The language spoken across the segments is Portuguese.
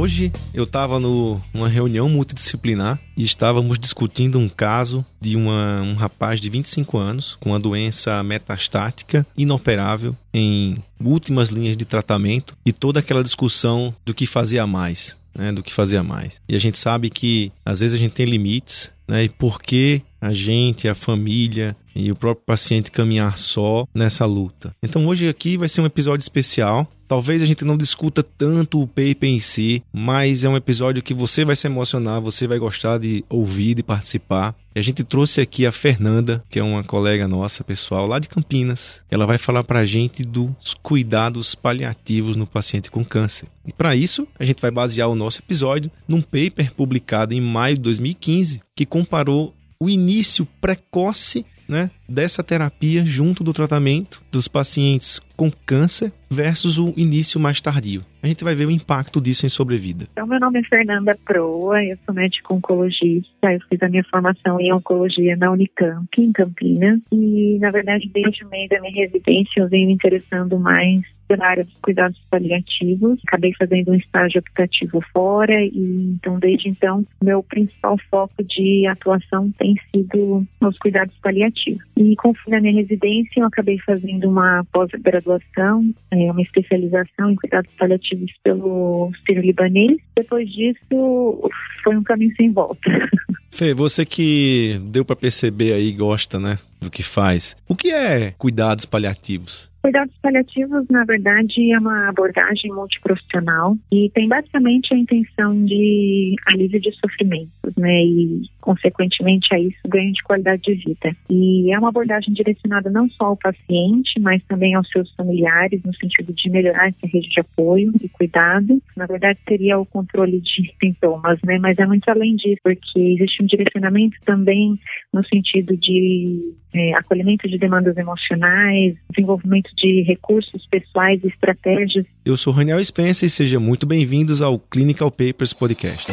Hoje eu estava numa reunião multidisciplinar e estávamos discutindo um caso de uma, um rapaz de 25 anos com uma doença metastática inoperável em últimas linhas de tratamento e toda aquela discussão do que fazia mais. Né, do que fazia mais. E a gente sabe que às vezes a gente tem limites, né, e por que a gente, a família e o próprio paciente caminhar só nessa luta. Então hoje aqui vai ser um episódio especial. Talvez a gente não discuta tanto o paper em si, mas é um episódio que você vai se emocionar, você vai gostar de ouvir, de participar. E a gente trouxe aqui a Fernanda, que é uma colega nossa, pessoal, lá de Campinas. Ela vai falar pra gente dos cuidados paliativos no paciente com câncer. E para isso, a gente vai basear o nosso episódio num paper publicado em maio de 2015, que comparou o início precoce né, dessa terapia junto do tratamento dos pacientes com câncer versus o início mais tardio. A gente vai ver o impacto disso em sobrevida. Então, meu nome é Fernanda Proa, eu sou médico oncologista, eu fiz a minha formação em oncologia na Unicamp, em Campinas, e, na verdade, desde o meio da minha residência, eu venho me interessando mais pela área dos cuidados paliativos. Acabei fazendo um estágio optativo fora e então desde então meu principal foco de atuação tem sido os cuidados paliativos. E fim da minha residência eu acabei fazendo uma pós-graduação, é, uma especialização em cuidados paliativos pelo Ciro Libanês. Depois disso foi um caminho sem volta. Fê, você que deu para perceber aí gosta, né, do que faz. O que é cuidados paliativos? Cuidados paliativos, na verdade, é uma abordagem multiprofissional e tem basicamente a intenção de alívio de sofrimentos, né? E, consequentemente, a isso, ganho de qualidade de vida. E é uma abordagem direcionada não só ao paciente, mas também aos seus familiares, no sentido de melhorar essa rede de apoio e cuidado. Na verdade, seria o controle de sintomas, né? Mas é muito além disso, porque existe um direcionamento também no sentido de é, acolhimento de demandas emocionais, desenvolvimento de recursos pessoais e estratégias. Eu sou Raniel Spencer e sejam muito bem-vindos ao Clinical Papers Podcast.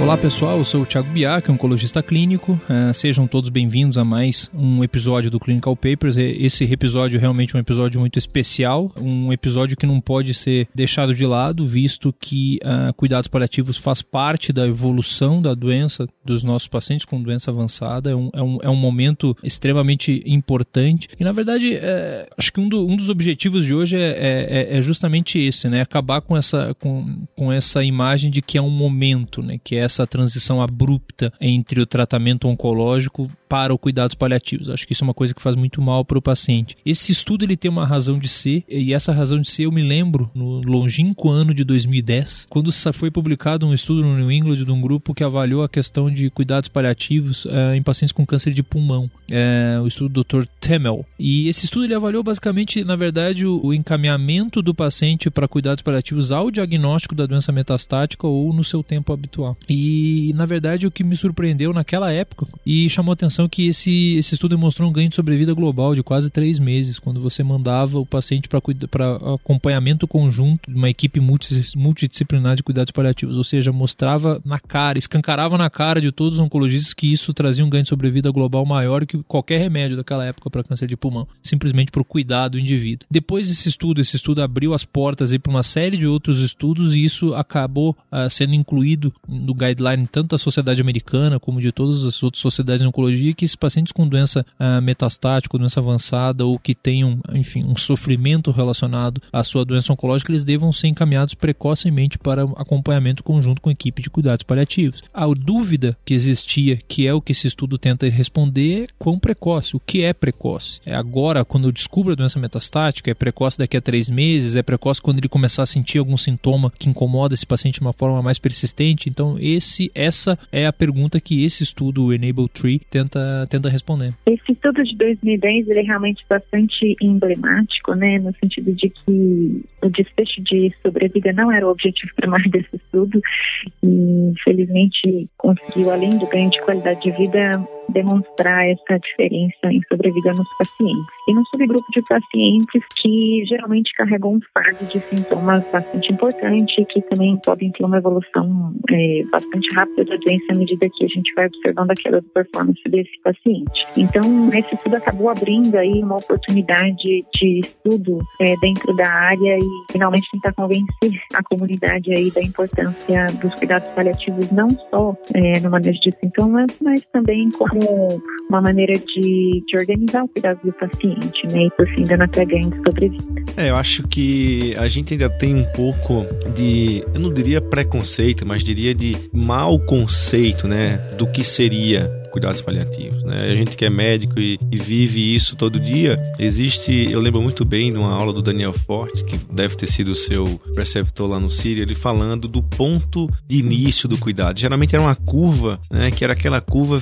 Olá pessoal, eu sou o Thiago Biac, oncologista clínico. Uh, sejam todos bem-vindos a mais um episódio do Clinical Papers. Esse episódio é realmente um episódio muito especial, um episódio que não pode ser deixado de lado, visto que uh, cuidados paliativos faz parte da evolução da doença dos nossos pacientes com doença avançada. É um, é um, é um momento extremamente importante. E na verdade, é, acho que um, do, um, dos objetivos de hoje é, é, é, justamente esse, né? Acabar com essa, com, com essa imagem de que é um momento, né? Que é essa transição abrupta entre o tratamento oncológico para o cuidados paliativos. Acho que isso é uma coisa que faz muito mal para o paciente. Esse estudo ele tem uma razão de ser e essa razão de ser eu me lembro no longínquo ano de 2010, quando foi publicado um estudo no New England de um grupo que avaliou a questão de cuidados paliativos uh, em pacientes com câncer de pulmão. Uh, o estudo do Dr. Temel. E esse estudo ele avaliou basicamente, na verdade, o, o encaminhamento do paciente para cuidados paliativos ao diagnóstico da doença metastática ou no seu tempo habitual. E, na verdade, o que me surpreendeu naquela época e chamou atenção atenção que esse, esse estudo demonstrou um ganho de sobrevida global de quase três meses, quando você mandava o paciente para acompanhamento conjunto de uma equipe multidisciplinar de cuidados paliativos, ou seja, mostrava na cara, escancarava na cara de todos os oncologistas que isso trazia um ganho de sobrevida global maior que qualquer remédio daquela época para câncer de pulmão, simplesmente para o cuidado do indivíduo. Depois desse estudo, esse estudo abriu as portas para uma série de outros estudos e isso acabou uh, sendo incluído no guideline tanto da sociedade americana como de todas as outras sociedades de oncologia que esses pacientes com doença uh, metastática, doença avançada ou que tenham, enfim, um sofrimento relacionado à sua doença oncológica, eles devam ser encaminhados precocemente para acompanhamento conjunto com a equipe de cuidados paliativos. A dúvida que existia, que é o que esse estudo tenta responder, é quão precoce, o que é precoce? É agora, quando eu descubro a doença metastática, é precoce daqui a três meses, é precoce quando ele começar a sentir algum sintoma que incomoda esse paciente de uma forma mais persistente. Então, esse, essa é a pergunta que esse estudo, o Enable Tree, tenta tenta, tenta responder. Esse estudo de 2010 ele é realmente bastante emblemático, né, no sentido de que o desfecho de sobrevida não era o objetivo primário desse estudo e, infelizmente, conseguiu, além do ganho de qualidade de vida, demonstrar essa diferença em sobrevida nos pacientes. E num subgrupo de pacientes que geralmente carregam um fardo de sintomas bastante importante, que também podem ter uma evolução é, bastante rápida da doença à medida que a gente vai observando a queda de performance desse paciente. Então, esse estudo acabou abrindo aí uma oportunidade de estudo é, dentro da área e finalmente tentar convencer a comunidade aí da importância dos cuidados paliativos, não só é, no manejo de sintomas, mas também como uma maneira de, de organizar o cuidado do paciente, né? E por fim, dando até ganho de sobrevida. É, eu acho que a gente ainda tem um pouco de, eu não diria preconceito, mas diria de mau conceito, né? Do que seria cuidados paliativos. Né? A gente que é médico e, e, vive isso todo dia, existe, eu lembro muito bem de uma aula do Daniel Forte, que deve ter sido o seu preceptor lá no Sírio, ele falando do ponto de início do cuidado. Geralmente era uma curva, né, que era aquela curva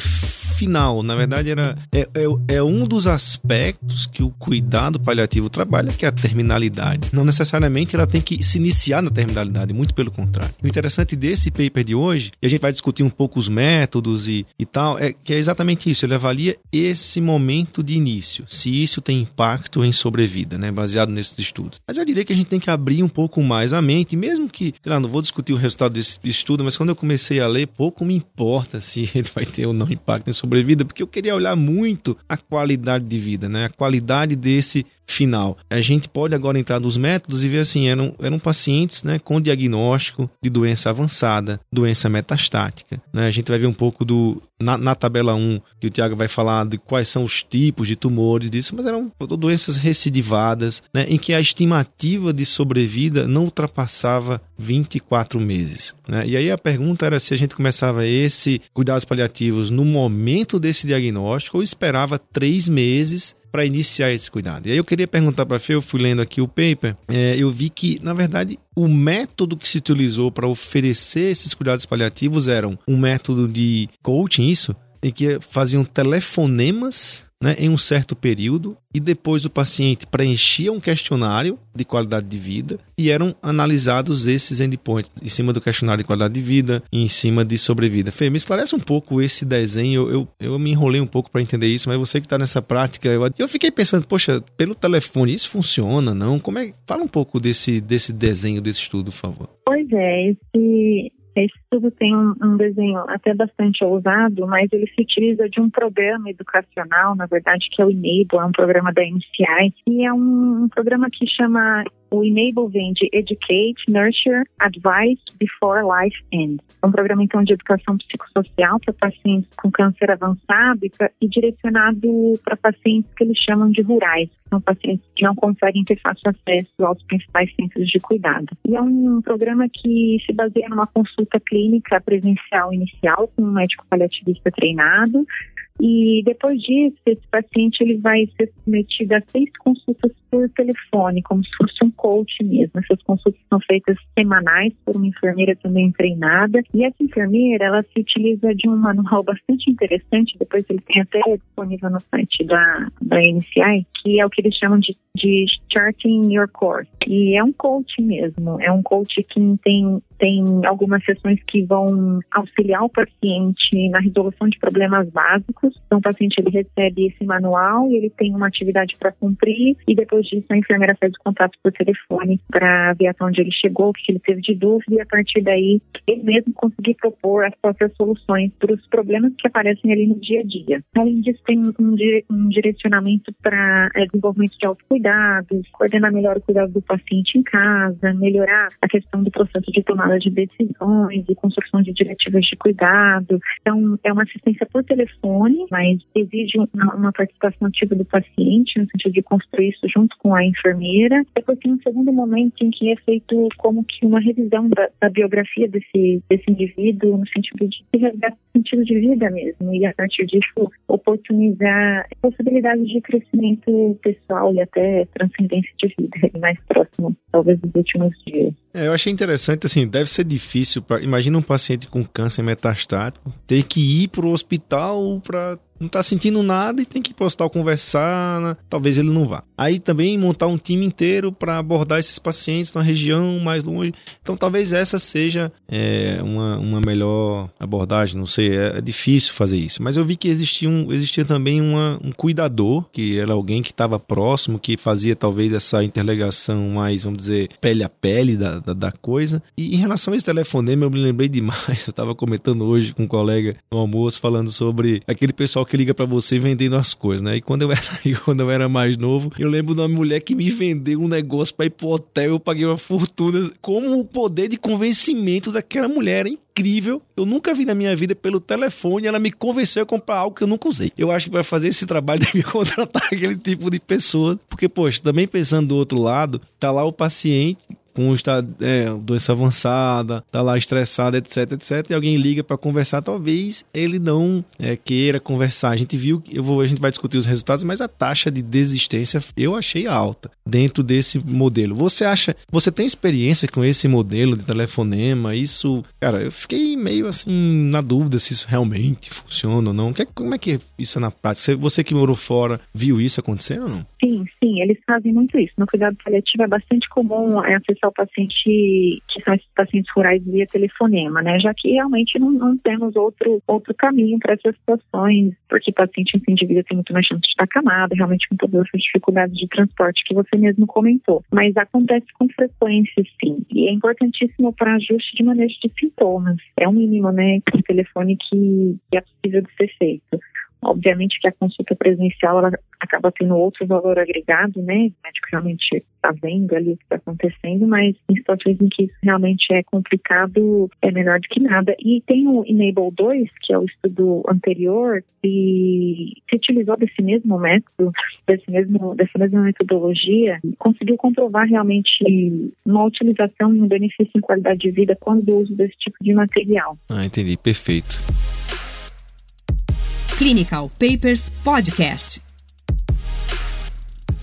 final. Na verdade, era, é, é, é, um dos aspectos que o cuidado paliativo trabalha, que é a terminalidade. Não necessariamente ela tem que se iniciar na terminalidade, muito pelo contrário. O interessante desse paper de hoje, e a gente vai discutir um pouco os métodos e, e tal, é que é exatamente isso. Ele avalia esse momento de início, se isso tem impacto em sobrevida, né, baseado nesses estudos. Mas eu diria que a gente tem que abrir um pouco mais a mente, mesmo que, sei lá, não vou discutir o resultado desse estudo, mas quando eu comecei a ler, pouco me importa se ele vai ter ou não impacto em sobrevida sobrevida, porque eu queria olhar muito a qualidade de vida, né? A qualidade desse final. A gente pode agora entrar nos métodos e ver assim, eram, eram pacientes né, com diagnóstico de doença avançada, doença metastática. Né? A gente vai ver um pouco do. Na, na tabela 1, que o Tiago vai falar de quais são os tipos de tumores disso, mas eram doenças recidivadas, né, em que a estimativa de sobrevida não ultrapassava 24 meses. Né? E aí a pergunta era se a gente começava esse cuidados paliativos no momento desse diagnóstico ou esperava três meses para iniciar esse cuidado. E aí eu queria perguntar para a Fê, eu fui lendo aqui o paper, é, eu vi que, na verdade, o método que se utilizou para oferecer esses cuidados paliativos eram um método de coaching, isso? Em que faziam telefonemas né, em um certo período e depois o paciente preenchia um questionário de qualidade de vida e eram analisados esses endpoints em cima do questionário de qualidade de vida e em cima de sobrevida. Fê, me esclarece um pouco esse desenho. Eu, eu, eu me enrolei um pouco para entender isso, mas você que está nessa prática, eu, eu fiquei pensando, poxa, pelo telefone isso funciona, não? Como é? Fala um pouco desse, desse desenho, desse estudo, por favor. Pois é, esse, esse estudo tem um, um, desenho até bastante ousado, mas ele se utiliza de um programa educacional, na verdade, que é o Enable, é um programa da NCI, e é um, um programa que chama o Enable vem de Educate, Nurture, Advice Before Life Ends. É um programa, então, de educação psicossocial para pacientes com câncer avançado e, pra, e direcionado para pacientes que eles chamam de rurais, são pacientes que não conseguem ter fácil acesso aos principais centros de cuidado. E é um programa que se baseia numa consulta clínica presencial inicial com um médico paliativista treinado, e depois disso, esse paciente ele vai ser submetido a seis consultas por telefone, como se fosse um coach mesmo. Essas consultas são feitas semanais por uma enfermeira também treinada. E essa enfermeira, ela se utiliza de um manual bastante interessante, depois ele tem até disponível no site da, da NCI, que é o que eles chamam de, de Charting Your Course. E é um coach mesmo, é um coach que tem, tem algumas sessões que vão auxiliar o paciente na resolução de problemas básicos então, o paciente ele recebe esse manual ele tem uma atividade para cumprir e depois disso a enfermeira faz o contato por telefone para ver até onde ele chegou, o que ele teve de dúvida e a partir daí ele mesmo conseguir propor as próprias soluções para os problemas que aparecem ali no dia a dia. Além disso, tem um, um direcionamento para é, desenvolvimento de autocuidados, coordenar melhor o cuidado do paciente em casa, melhorar a questão do processo de tomada de decisões e construção de diretivas de cuidado. Então, é uma assistência por telefone mas exige uma, uma, participação ativa do paciente, no sentido de construir isso junto com a enfermeira. Depois tem um segundo momento em que é feito como que uma revisão da, da biografia desse, desse indivíduo, no sentido de resgatar sentido de vida mesmo, e a partir disso oportunizar possibilidades de crescimento pessoal e até transcendência de vida, mais próximo, talvez, dos últimos dias. É, eu achei interessante, assim, deve ser difícil. Imagina um paciente com câncer metastático ter que ir para o hospital para não tá sentindo nada e tem que postar conversar, né? talvez ele não vá. Aí também montar um time inteiro para abordar esses pacientes na região mais longe. Então talvez essa seja é, uma, uma melhor abordagem, não sei, é, é, difícil fazer isso. Mas eu vi que existia, um, existia também uma, um cuidador, que era alguém que estava próximo, que fazia talvez essa interligação mais, vamos dizer, pele a pele da, da, da coisa. E em relação a esse telefonema, eu me lembrei demais, eu estava comentando hoje com um colega no almoço, falando sobre aquele pessoal que liga para você vendendo as coisas, né? E quando eu era, quando eu era mais novo, eu lembro de uma mulher que me vendeu um negócio para ir pro hotel, eu paguei uma fortuna. Como o poder de convencimento daquela mulher, hein? incrível. Eu nunca vi na minha vida pelo telefone. Ela me convenceu a comprar algo que eu nunca usei. Eu acho que para fazer esse trabalho deve contratar aquele tipo de pessoa. Porque, poxa, também pensando do outro lado, tá lá o paciente com estado, é, doença avançada, tá lá estressado, etc, etc, e alguém liga para conversar, talvez ele não é, queira conversar. A gente viu, eu vou, a gente vai discutir os resultados, mas a taxa de desistência eu achei alta dentro desse modelo. Você acha, você tem experiência com esse modelo de telefonema? Isso, cara, eu fiquei meio assim na dúvida se isso realmente funciona ou não. Como é que isso é na prática? Você que morou fora, viu isso acontecer ou não? Sim, sim, eles fazem muito isso. No cuidado paliativo é bastante comum é, acessar ao paciente, que são esses pacientes rurais via telefonema, né? Já que realmente não, não temos outro, outro caminho para essas situações, porque o paciente de vida tem muito mais chance de estar acamado, realmente com todas essas dificuldades de transporte que você mesmo comentou. Mas acontece com frequência, sim. E é importantíssimo para ajuste de manejo de sintomas. É um mínimo, né, com o telefone que, que é possível de ser feito. Obviamente que a consulta presencial ela acaba tendo outro valor agregado, né? O médico realmente está vendo ali o que está acontecendo, mas em situações em que isso realmente é complicado, é melhor do que nada. E tem o Enable 2, que é o estudo anterior, e se utilizou desse mesmo método, desse mesmo, dessa mesma metodologia, conseguiu comprovar realmente uma utilização e um benefício em qualidade de vida quando do uso desse tipo de material. Ah, entendi. Perfeito. Clinical Papers Podcast.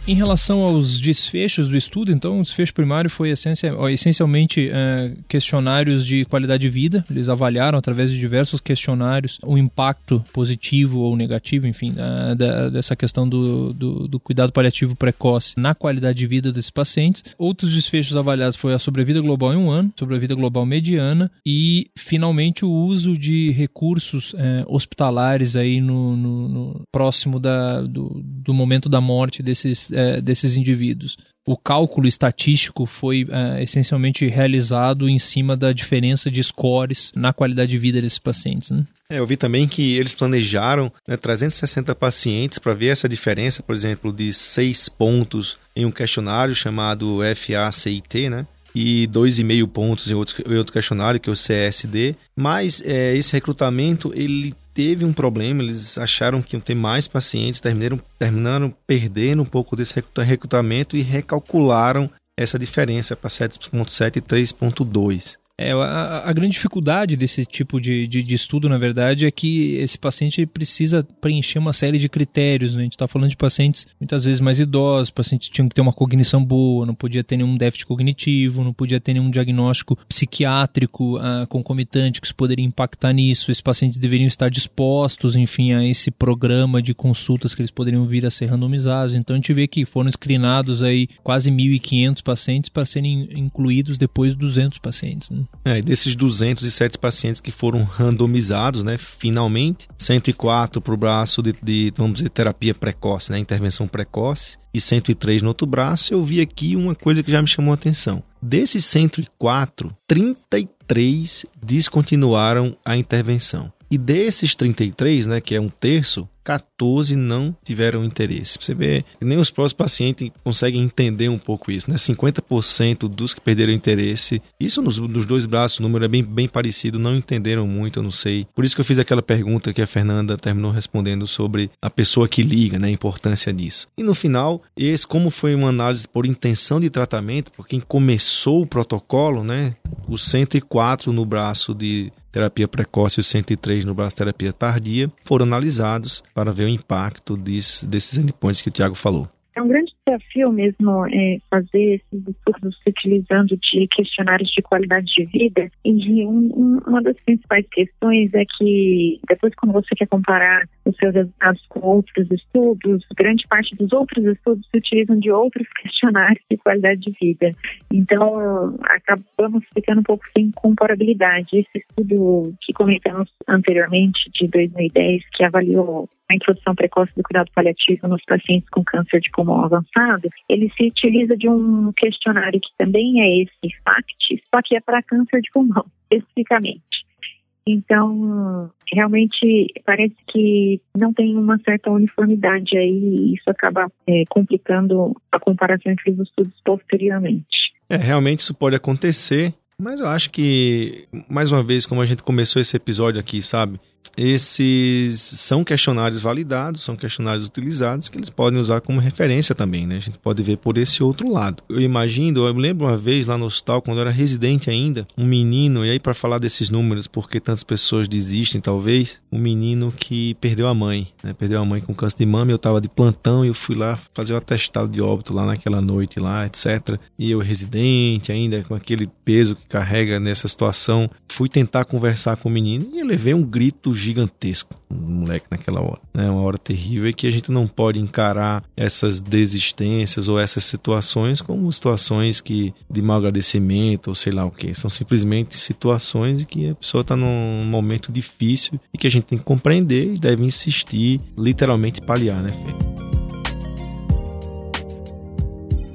Em relação aos desfechos do estudo, então, o desfecho primário foi essencialmente é, questionários de qualidade de vida. Eles avaliaram, através de diversos questionários, o impacto positivo ou negativo, enfim, da, dessa questão do, do, do, cuidado paliativo precoce na qualidade de vida desses pacientes. Outros desfechos avaliados foi a sobrevida global em um ano, sobrevida global mediana e, finalmente, o uso de recursos é, hospitalares aí no, no, no próximo da, do, do momento da morte desses é, desses indivíduos. O cálculo estatístico foi é, essencialmente realizado em cima da diferença de scores na qualidade de vida desses pacientes. Né? É, eu vi também que eles planejaram né, 360 pacientes para ver essa diferença, por exemplo, de seis pontos em um questionário chamado FACIT, né? e 2,5 pontos em outro, em outro questionário, que é o CSD. Mas é, esse recrutamento ele teve um problema, eles acharam que iam ter mais pacientes, terminaram, terminaram perdendo um pouco desse recrutamento e recalcularam essa diferença para 7.7 e 3.2. É, a, a, grande dificuldade desse tipo de, de, de, estudo, na verdade, é que esse paciente precisa preencher uma série de critérios. Né? A gente está falando de pacientes muitas vezes mais idosos, pacientes tinham que ter uma cognição boa, não podia ter nenhum déficit cognitivo, não podia ter nenhum diagnóstico psiquiátrico uh, concomitante que isso poderia impactar nisso. Esses pacientes deveriam estar dispostos, enfim, a esse programa de consultas que eles poderiam vir a ser randomizados. Então a gente vê que foram screenados aí quase 1.500 pacientes para serem incluídos depois 200 pacientes. Né? É, desses 207 pacientes que foram randomizados, né, finalmente, 104 para o braço de, de, vamos dizer, terapia precoce, né, intervenção precoce, e 103 no outro braço, eu vi aqui uma coisa que já me chamou a atenção. Desses 104, 33 descontinuaram a intervenção. E desses 33, né, que é um terço, 14 não tiveram interesse. Você vê, nem os próprios pacientes conseguem entender um pouco isso, né? 50% dos que perderam interesse, isso nos, nos, dois braços, o número é bem, bem parecido, não entenderam muito, eu não sei. Por isso que eu fiz aquela pergunta que a Fernanda terminou respondendo sobre a pessoa que liga, né? A importância disso. E no final, esse, como foi uma análise por intenção de tratamento, por quem começou o protocolo, né? Os 104 no braço de terapia precoce e o 103 no braço terapia tardia foram analisados para ver o impacto desse, desses endpoints que o Tiago falou. É um grande desafio mesmo é fazer esses estudos utilizando de questionários de qualidade de vida. E um, uma das principais questões é que depois quando você quer comparar os seus resultados com outros estudos, grande parte dos outros estudos se utilizam de outros questionários de qualidade de vida. Então, acabamos ficando um pouco sem comparabilidade. Esse estudo que comentamos anteriormente, de 2010, que avaliou a introdução precoce do cuidado paliativo nos pacientes com câncer de pulmão avançado, ele se utiliza de um questionário que também é esse FACT, só que é para câncer de pulmão, especificamente. Então, realmente parece que não tem uma certa uniformidade aí e isso acaba é, complicando a comparação entre os estudos posteriormente. É, realmente isso pode acontecer, mas eu acho que, mais uma vez, como a gente começou esse episódio aqui, sabe? Esses são questionários validados, são questionários utilizados que eles podem usar como referência também, né? A gente pode ver por esse outro lado. Eu imagino, eu lembro uma vez lá no hospital, quando eu era residente ainda, um menino, e aí para falar desses números, porque tantas pessoas desistem, talvez, um menino que perdeu a mãe, né? Perdeu a mãe com câncer de mama, eu estava de plantão e eu fui lá fazer o atestado de óbito lá naquela noite lá, etc. E eu residente ainda, com aquele peso que carrega nessa situação, fui tentar conversar com o menino e eu levei um grito gigantesco, um moleque naquela hora. É uma hora terrível e que a gente não pode encarar essas desistências ou essas situações como situações que de mau agradecimento ou sei lá o que. São simplesmente situações em que a pessoa está num momento difícil e que a gente tem que compreender e deve insistir, literalmente paliar, né, Fê?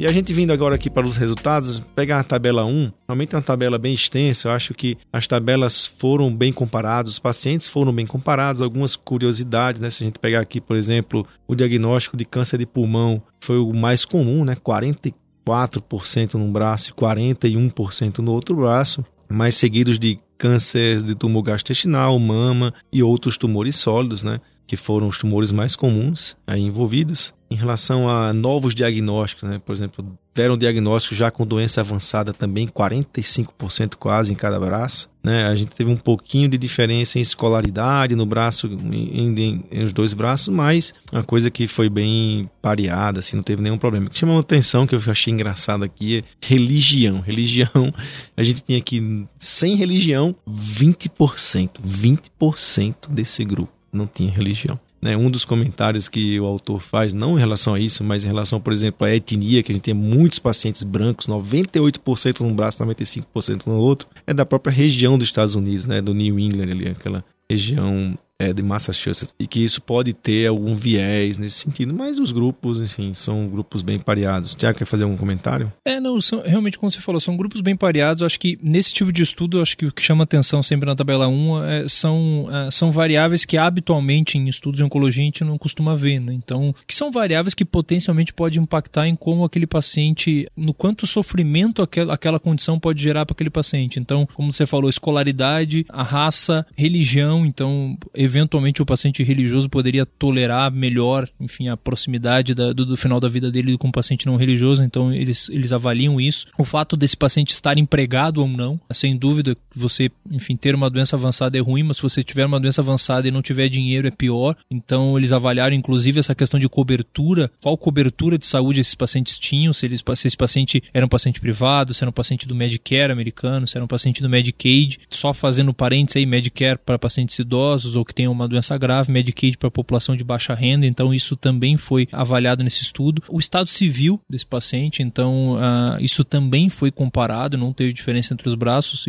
E a gente vindo agora aqui para os resultados, pegar a tabela 1, realmente é uma tabela bem extensa, eu acho que as tabelas foram bem comparadas, os pacientes foram bem comparados, algumas curiosidades, né? Se a gente pegar aqui, por exemplo, o diagnóstico de câncer de pulmão foi o mais comum, né? 44% num braço e 41% no outro braço, mais seguidos de câncer de tumor gastrointestinal, mama e outros tumores sólidos, né? que foram os tumores mais comuns aí envolvidos. Em relação a novos diagnósticos, né? por exemplo, deram diagnóstico já com doença avançada também, 45% quase em cada braço. Né? A gente teve um pouquinho de diferença em escolaridade no braço, em, em, em os dois braços, mas uma coisa que foi bem pareada, assim, não teve nenhum problema. O que chamou a atenção, que eu achei engraçado aqui, é religião. Religião, a gente tinha aqui, sem religião, 20%. 20% desse grupo não tinha religião. Né? Um dos comentários que o autor faz, não em relação a isso, mas em relação, por exemplo, à etnia, que a gente tem muitos pacientes brancos, 98% num braço, 95% no outro, é da própria região dos Estados Unidos, né? do New England, ali, aquela região é, de Massachusetts e que isso pode ter algum viés nesse sentido, mas os grupos, assim, são grupos bem pareados. Tiago, quer fazer algum comentário? É, não, são, realmente, como você falou, são grupos bem pareados. Acho que nesse tipo de estudo, acho que o que chama atenção sempre na tabela 1 é, são, é, são variáveis que habitualmente em estudos de oncologia a gente não costuma ver, né? Então, que são variáveis que potencialmente podem impactar em como aquele paciente, no quanto sofrimento aquela, aquela condição pode gerar para aquele paciente. Então, como você falou, escolaridade, a raça, religião, então, eventualmente o paciente religioso poderia tolerar melhor, enfim, a proximidade da, do, do, final da vida dele com o paciente não religioso, então eles, eles avaliam isso. O fato desse paciente estar empregado ou não, sem dúvida, você, enfim, ter uma doença avançada é ruim, mas se você tiver uma doença avançada e não tiver dinheiro é pior. Então eles avaliaram inclusive essa questão de cobertura, qual cobertura de saúde esses pacientes tinham, se, eles, se esse paciente era um paciente privado, se era um paciente do Medicare americano, se era um paciente do Medicaid, só fazendo parênteses aí, Medicare para pacientes idosos ou que tenham uma doença grave, Medicaid para a população de baixa renda, então isso também foi avaliado nesse estudo. O estado civil desse paciente, então uh, isso também foi comparado, não teve diferença entre os braços.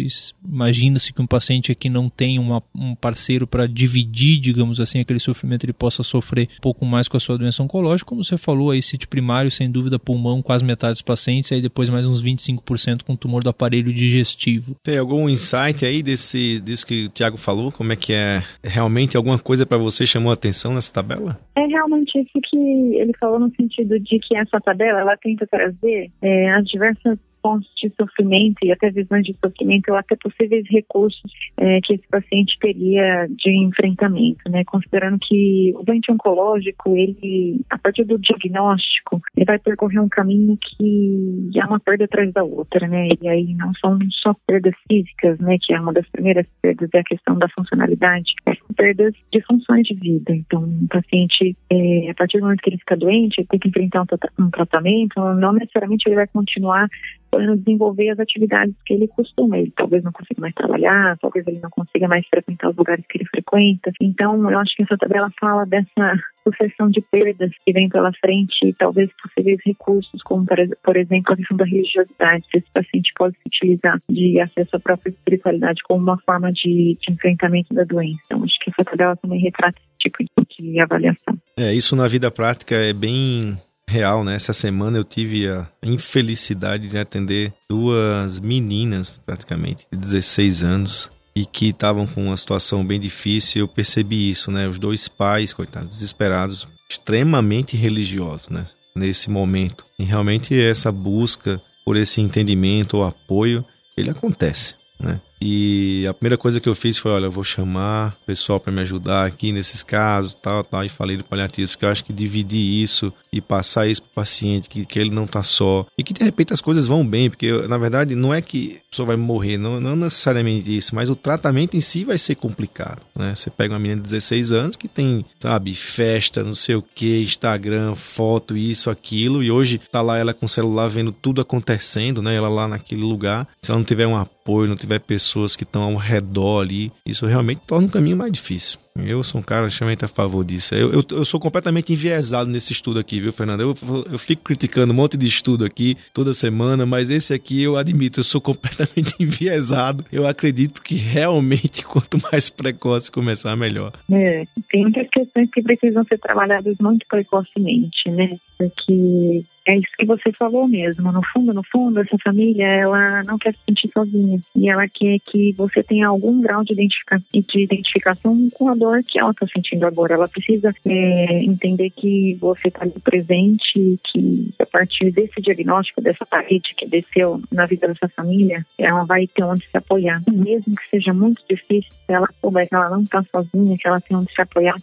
Imagina-se que um paciente que não tem uma, um parceiro para dividir, digamos assim, aquele sofrimento, ele possa sofrer um pouco mais com a sua doença oncológica. Como você falou, aí sítio primário, sem dúvida, pulmão, quase metade dos pacientes, aí depois mais uns 25% com tumor do aparelho digestivo. Tem algum insight aí desse, disso que o Tiago falou? Como é que é realmente alguma coisa para você chamou a atenção nessa tabela? É realmente isso que ele falou no sentido de que essa tabela ela tenta trazer é, as diversas pontos de sofrimento e até visões de sofrimento ou até possíveis recursos é, que esse paciente teria de enfrentamento, né? Considerando que o doente oncológico, ele, a partir do diagnóstico, ele vai percorrer um caminho que é uma perda atrás da outra, né? E aí não são só perdas físicas, né? Que é uma das primeiras perdas, é a questão da funcionalidade. É perdas de funções de vida. Então, um paciente, é, a partir do momento que ele fica doente, ele tem que enfrentar um, um tratamento, não necessariamente ele vai continuar podendo desenvolver as atividades que ele costuma. Ele talvez não consiga mais trabalhar, talvez ele não consiga mais frequentar os lugares que ele frequenta. Então, eu acho que essa tabela fala dessa sucessão de perdas que vem pela frente e talvez possíveis recursos, como, por exemplo, a questão da religiosidade, se esse paciente pode se utilizar de acesso à própria espiritualidade como uma forma de, de enfrentamento da doença. Então, acho que essa tabela também retrata esse tipo de avaliação. É, isso na vida prática é bem real, né? Essa semana eu tive a infelicidade de atender duas meninas, praticamente, de 16 anos, e que estavam com uma situação bem difícil. Eu percebi isso, né? Os dois pais, coitados, desesperados, extremamente religiosos, né? Nesse momento. E realmente essa busca por esse entendimento ou apoio, ele acontece, né? E a primeira coisa que eu fiz foi, olha, eu vou chamar o pessoal para me ajudar aqui nesses casos, tal, tal, e falei do paliativo, porque eu acho que dividir isso e passar isso para o paciente, que, que ele não tá só, e que de repente as coisas vão bem, porque na verdade não é que a pessoa vai morrer, não, não necessariamente isso, mas o tratamento em si vai ser complicado, né? Você pega uma menina de 16 anos que tem, sabe, festa, não sei o que, Instagram, foto, isso, aquilo, e hoje tá lá ela com o celular vendo tudo acontecendo, né? Ela lá naquele lugar, se ela não tiver um apoio, não tiver pessoa pessoas que estão ao redor ali, isso realmente torna o caminho mais difícil. Eu sou um cara extremamente a favor disso. Eu, eu, eu, sou completamente enviesado nesse estudo aqui, viu, Fernando? Eu, eu fico criticando um monte de estudo aqui toda semana, mas esse aqui eu admito, eu sou completamente enviesado. Eu acredito que realmente quanto mais precoce começar, melhor. É, tem muitas questões que precisam ser trabalhadas muito precocemente, né? Porque é isso que você falou mesmo. No fundo, no fundo, essa família, ela não quer se sentir sozinha. E ela quer que você tenha algum grau de, de identificação com a dor que ela está sentindo agora. Ela precisa é, entender que você está ali presente, que a partir desse diagnóstico, dessa parede que desceu na vida dessa família, ela vai ter onde se apoiar. Mesmo que seja muito difícil, se ela souber que ela não está sozinha, que ela tem onde se apoiar,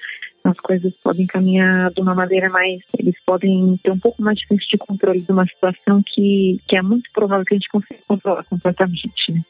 as coisas podem caminhar de uma maneira mais. Eles podem ter um pouco mais de controle de uma situação que, que é muito provável que a gente consiga controlar completamente. Né?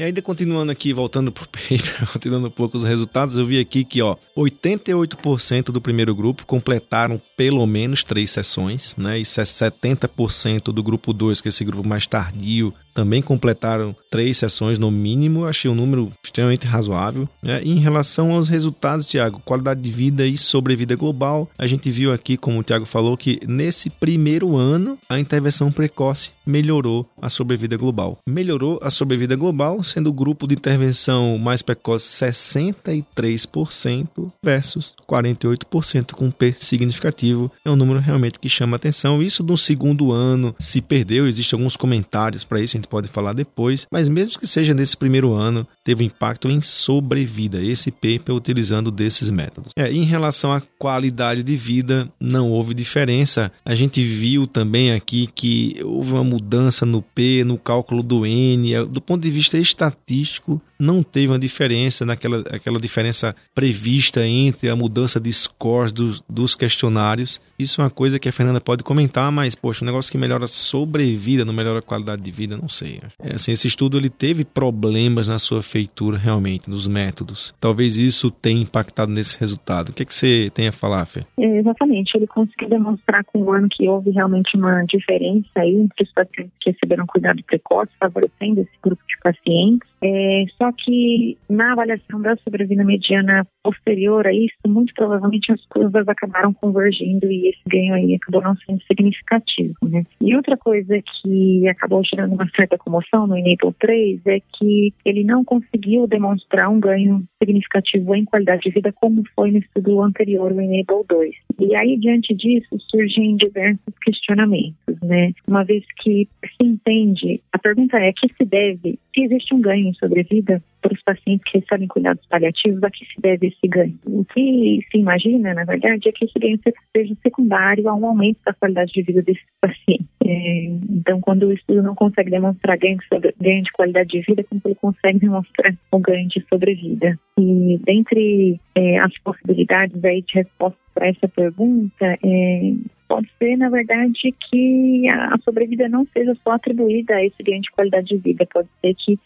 E ainda continuando aqui, voltando para o paper, continuando um pouco os resultados, eu vi aqui que ó, 88% do primeiro grupo completaram pelo menos três sessões, né? E 70% do grupo 2, que é esse grupo mais tardio, também completaram três sessões no mínimo. Achei um número extremamente razoável. Né? E em relação aos resultados, Tiago, qualidade de vida e sobrevida global, a gente viu aqui, como o Tiago falou, que nesse primeiro ano a intervenção precoce melhorou a sobrevida global. Melhorou a sobrevida global, sendo o grupo de intervenção mais precoce 63% versus 48% com P significativo. É um número realmente que chama atenção. Isso no segundo ano se perdeu, existem alguns comentários para isso, a gente pode falar depois, mas mesmo que seja nesse primeiro ano, teve impacto em sobrevida, esse paper utilizando desses métodos. É, em relação à qualidade de vida, não houve diferença. A gente viu também aqui que houve uma mudança no P, no cálculo do N, é, do ponto de vista estatístico, não teve uma diferença naquela aquela diferença prevista entre a mudança de scores dos, dos questionários. Isso é uma coisa que a Fernanda pode comentar, mas, poxa, um negócio que melhora a sobrevida, não melhora a qualidade de vida, não sei. É, assim, esse estudo ele teve problemas na sua feitura, realmente, nos métodos. Talvez isso tenha impactado nesse resultado. O que, é que você tem a falar, Fê? É, exatamente. Ele conseguiu demonstrar com o ano que houve realmente uma diferença aí entre os pacientes que receberam cuidado precoce, favorecendo esse grupo de pacientes. É, só que na avaliação da sobrevida mediana posterior a isso, muito provavelmente as curvas acabaram convergindo e esse ganho aí acabou não sendo significativo, né? E outra coisa que acabou gerando uma certa comoção no Enable 3 é que ele não conseguiu demonstrar um ganho significativo em qualidade de vida como foi no estudo anterior, o Enable 2. E aí, diante disso, surgem diversos questionamentos, né? Uma vez que se entende, a pergunta é que se deve, se existe um ganho em sobrevida para os pacientes que recebem cuidados paliativos, a que se deve esse ganho? O que se imagina, na verdade, é que esse ganho seja secundário a um aumento da qualidade de vida desses pacientes. É, então, quando o estudo não consegue demonstrar ganho, ganho de qualidade de vida, como ele consegue demonstrar o ganho de sobrevida? E dentre é, as possibilidades aí de resposta para essa pergunta, é, pode ser, na verdade, que a sobrevida não seja só atribuída a esse ganho de qualidade de vida, pode ser que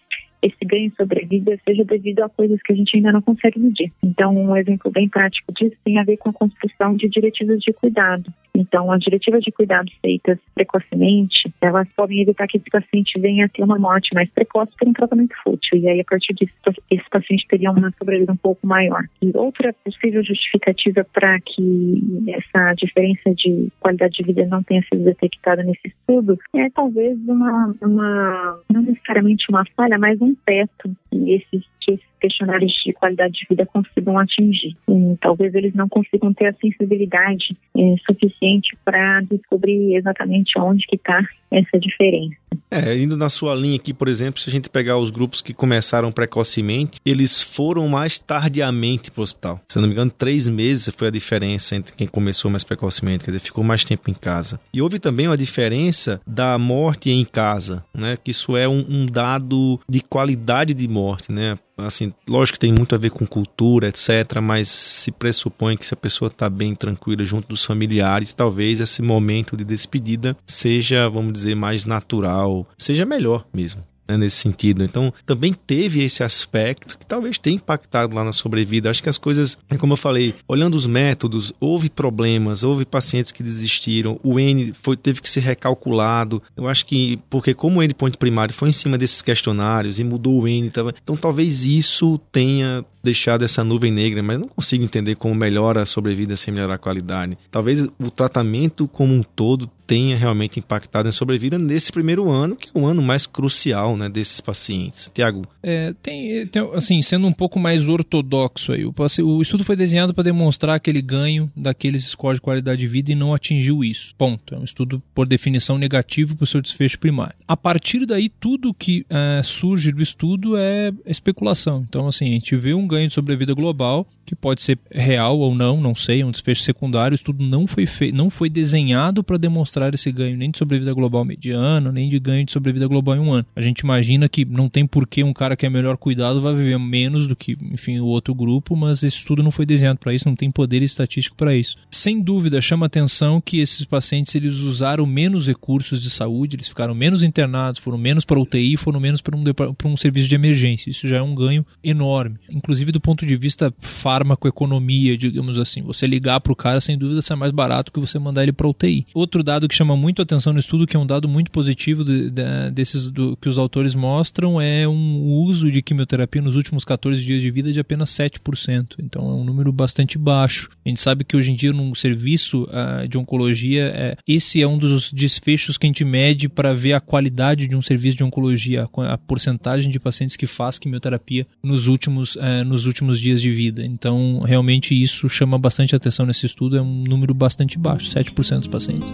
esse ganho sobre vida seja devido a coisas que a gente ainda não consegue medir. Então, um exemplo bem prático disso tem a ver com a construção de diretivas de cuidado. Então, as diretivas de cuidado feitas precocemente, elas podem evitar que esse paciente venha a ter uma morte mais precoce por um tratamento fútil. E aí, a partir disso, esse paciente teria uma sobrevida um pouco maior. E outra possível justificativa para que essa diferença de qualidade de vida não tenha sido detectada nesse estudo é talvez uma, uma não necessariamente uma falha, mas um teto que esses, que esses questionários de qualidade de vida consigam atingir. E, talvez eles não consigam ter a sensibilidade é, suficiente para descobrir exatamente onde que está essa diferença. É, indo na sua linha aqui, por exemplo, se a gente pegar os grupos que começaram precocemente, eles foram mais tardiamente para o hospital. Se não me engano, três meses foi a diferença entre quem começou mais precocemente, quer dizer, ficou mais tempo em casa. E houve também uma diferença da morte em casa, né? Que isso é um, um dado de qualidade de morte, né? assim, lógico que tem muito a ver com cultura, etc, mas se pressupõe que se a pessoa está bem tranquila junto dos familiares, talvez esse momento de despedida seja, vamos dizer, mais natural, seja melhor mesmo né, nesse sentido. Então, também teve esse aspecto que talvez tenha impactado lá na sobrevida. Acho que as coisas, é como eu falei, olhando os métodos, houve problemas, houve pacientes que desistiram, o N foi, teve que ser recalculado. Eu acho que, porque como o endpoint primário foi em cima desses questionários e mudou o N, então talvez isso tenha deixado essa nuvem negra, mas não consigo entender como melhora a sobrevida sem melhorar a qualidade. Talvez o tratamento como um todo tenha realmente impactado em sobrevida nesse primeiro ano, que é o ano mais crucial né, desses pacientes. Tiago? É, tem, tem, assim, sendo um pouco mais ortodoxo aí, o, o estudo foi desenhado para demonstrar aquele ganho daqueles scores de qualidade de vida e não atingiu isso. Ponto. É um estudo, por definição, negativo para o seu desfecho primário. A partir daí, tudo que é, surge do estudo é especulação. Então, assim, a gente vê um ganho de sobrevida global, que pode ser real ou não, não sei, é um desfecho secundário. O estudo não foi, não foi desenhado para demonstrar esse ganho nem de sobrevida global mediano, nem de ganho de sobrevida global em um ano. A gente imagina que não tem por que um cara que é melhor cuidado vai viver menos do que, enfim, o outro grupo, mas esse estudo não foi desenhado para isso, não tem poder estatístico para isso. Sem dúvida, chama atenção que esses pacientes eles usaram menos recursos de saúde, eles ficaram menos internados, foram menos para UTI, foram menos para um, um serviço de emergência. Isso já é um ganho enorme. Inclusive, do ponto de vista farmacoeconomia, digamos assim. Você ligar para o cara, sem dúvida, é mais barato que você mandar ele para UTI. Outro dado que chama muito atenção no estudo, que é um dado muito positivo de, de, desses do, que os autores mostram, é um uso de quimioterapia nos últimos 14 dias de vida de apenas 7%. Então é um número bastante baixo. A gente sabe que hoje em dia, num serviço uh, de oncologia, é, esse é um dos desfechos que a gente mede para ver a qualidade de um serviço de oncologia, a, a porcentagem de pacientes que faz quimioterapia nos últimos, uh, nos últimos dias de vida. Então, realmente isso chama bastante atenção nesse estudo, é um número bastante baixo, 7% dos pacientes.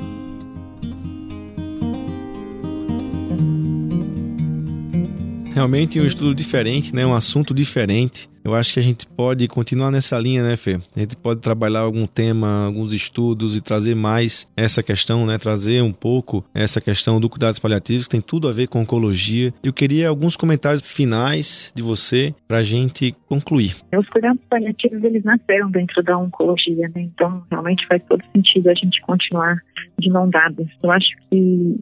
Realmente um estudo diferente, né? um assunto diferente. Eu acho que a gente pode continuar nessa linha, né, Fê? A gente pode trabalhar algum tema, alguns estudos e trazer mais essa questão, né? Trazer um pouco essa questão do cuidados paliativos, que tem tudo a ver com oncologia. Eu queria alguns comentários finais de você para a gente concluir. Os cuidados paliativos, eles nasceram dentro da oncologia, né? Então, realmente faz todo sentido a gente continuar de mão dadas. Eu acho que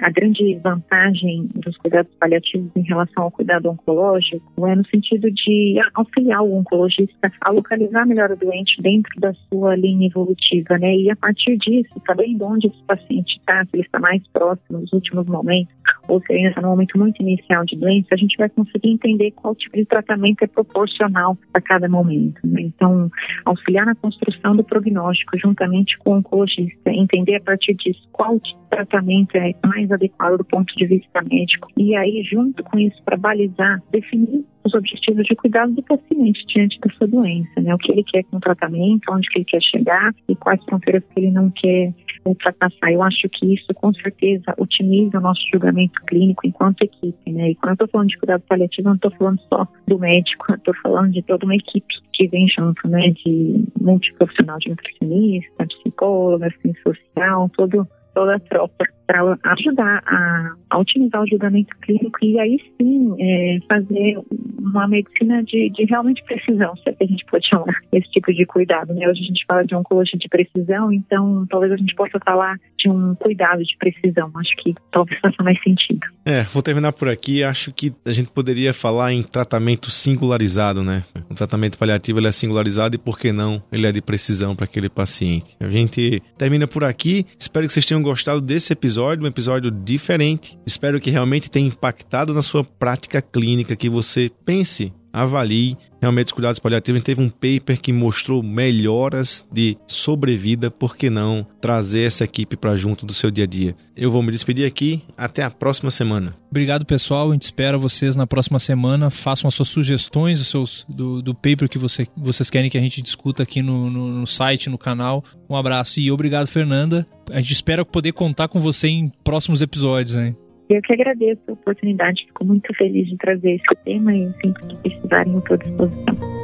a grande vantagem dos cuidados paliativos em relação ao cuidado oncológico é no sentido de auxiliar o oncologista a localizar melhor o doente dentro da sua linha evolutiva, né? E a partir disso, sabendo onde esse paciente está, se ele está mais próximo nos últimos momentos, ou se ele está no momento muito inicial de doença, a gente vai conseguir entender qual tipo de tratamento é proporcional a cada momento. Né? Então, auxiliar na construção do prognóstico juntamente com o oncologista, entender a partir disso qual tratamento é mais adequado do ponto de vista médico. E aí, junto com isso, para balizar, definir os objetivos de cuidado do paciente diante da sua doença, né? O que ele quer com o tratamento, onde que ele quer chegar e quais fronteiras que ele não quer ultrapassar. Eu acho que isso, com certeza, otimiza o nosso julgamento clínico enquanto equipe, né? E quando eu estou falando de cuidado paliativo, não estou falando só do médico, eu estou falando de toda uma equipe que vem junto, né? De multiprofissional de nutricionista, psicóloga, assistente social, todo, toda a tropa para ajudar a, a, otimizar o julgamento clínico e aí sim é, fazer uma medicina de, de, realmente precisão, se é que a gente pode chamar esse tipo de cuidado. Né? Hoje a gente fala de oncologia de precisão, então talvez a gente possa falar de um cuidado de precisão. Acho que talvez faça mais sentido. É, vou terminar por aqui. Acho que a gente poderia falar em tratamento singularizado, né? O tratamento paliativo ele é singularizado e por que não ele é de precisão para aquele paciente. A gente termina por aqui. Espero que vocês tenham gostado desse episódio, um episódio diferente. Espero que realmente tenha impactado na sua prática clínica, que você pense avalie realmente os cuidados paliativos. A gente teve um paper que mostrou melhoras de sobrevida, por que não trazer essa equipe para junto do seu dia a dia? Eu vou me despedir aqui, até a próxima semana. Obrigado, pessoal. A gente espera vocês na próxima semana. Façam as suas sugestões os seus, do, do paper que você, vocês querem que a gente discuta aqui no, no, no site, no canal. Um abraço e obrigado, Fernanda. A gente espera poder contar com você em próximos episódios, hein? Eu que agradeço a oportunidade, fico muito feliz de trazer esse tema e sempre que precisarem, eu estou à disposição.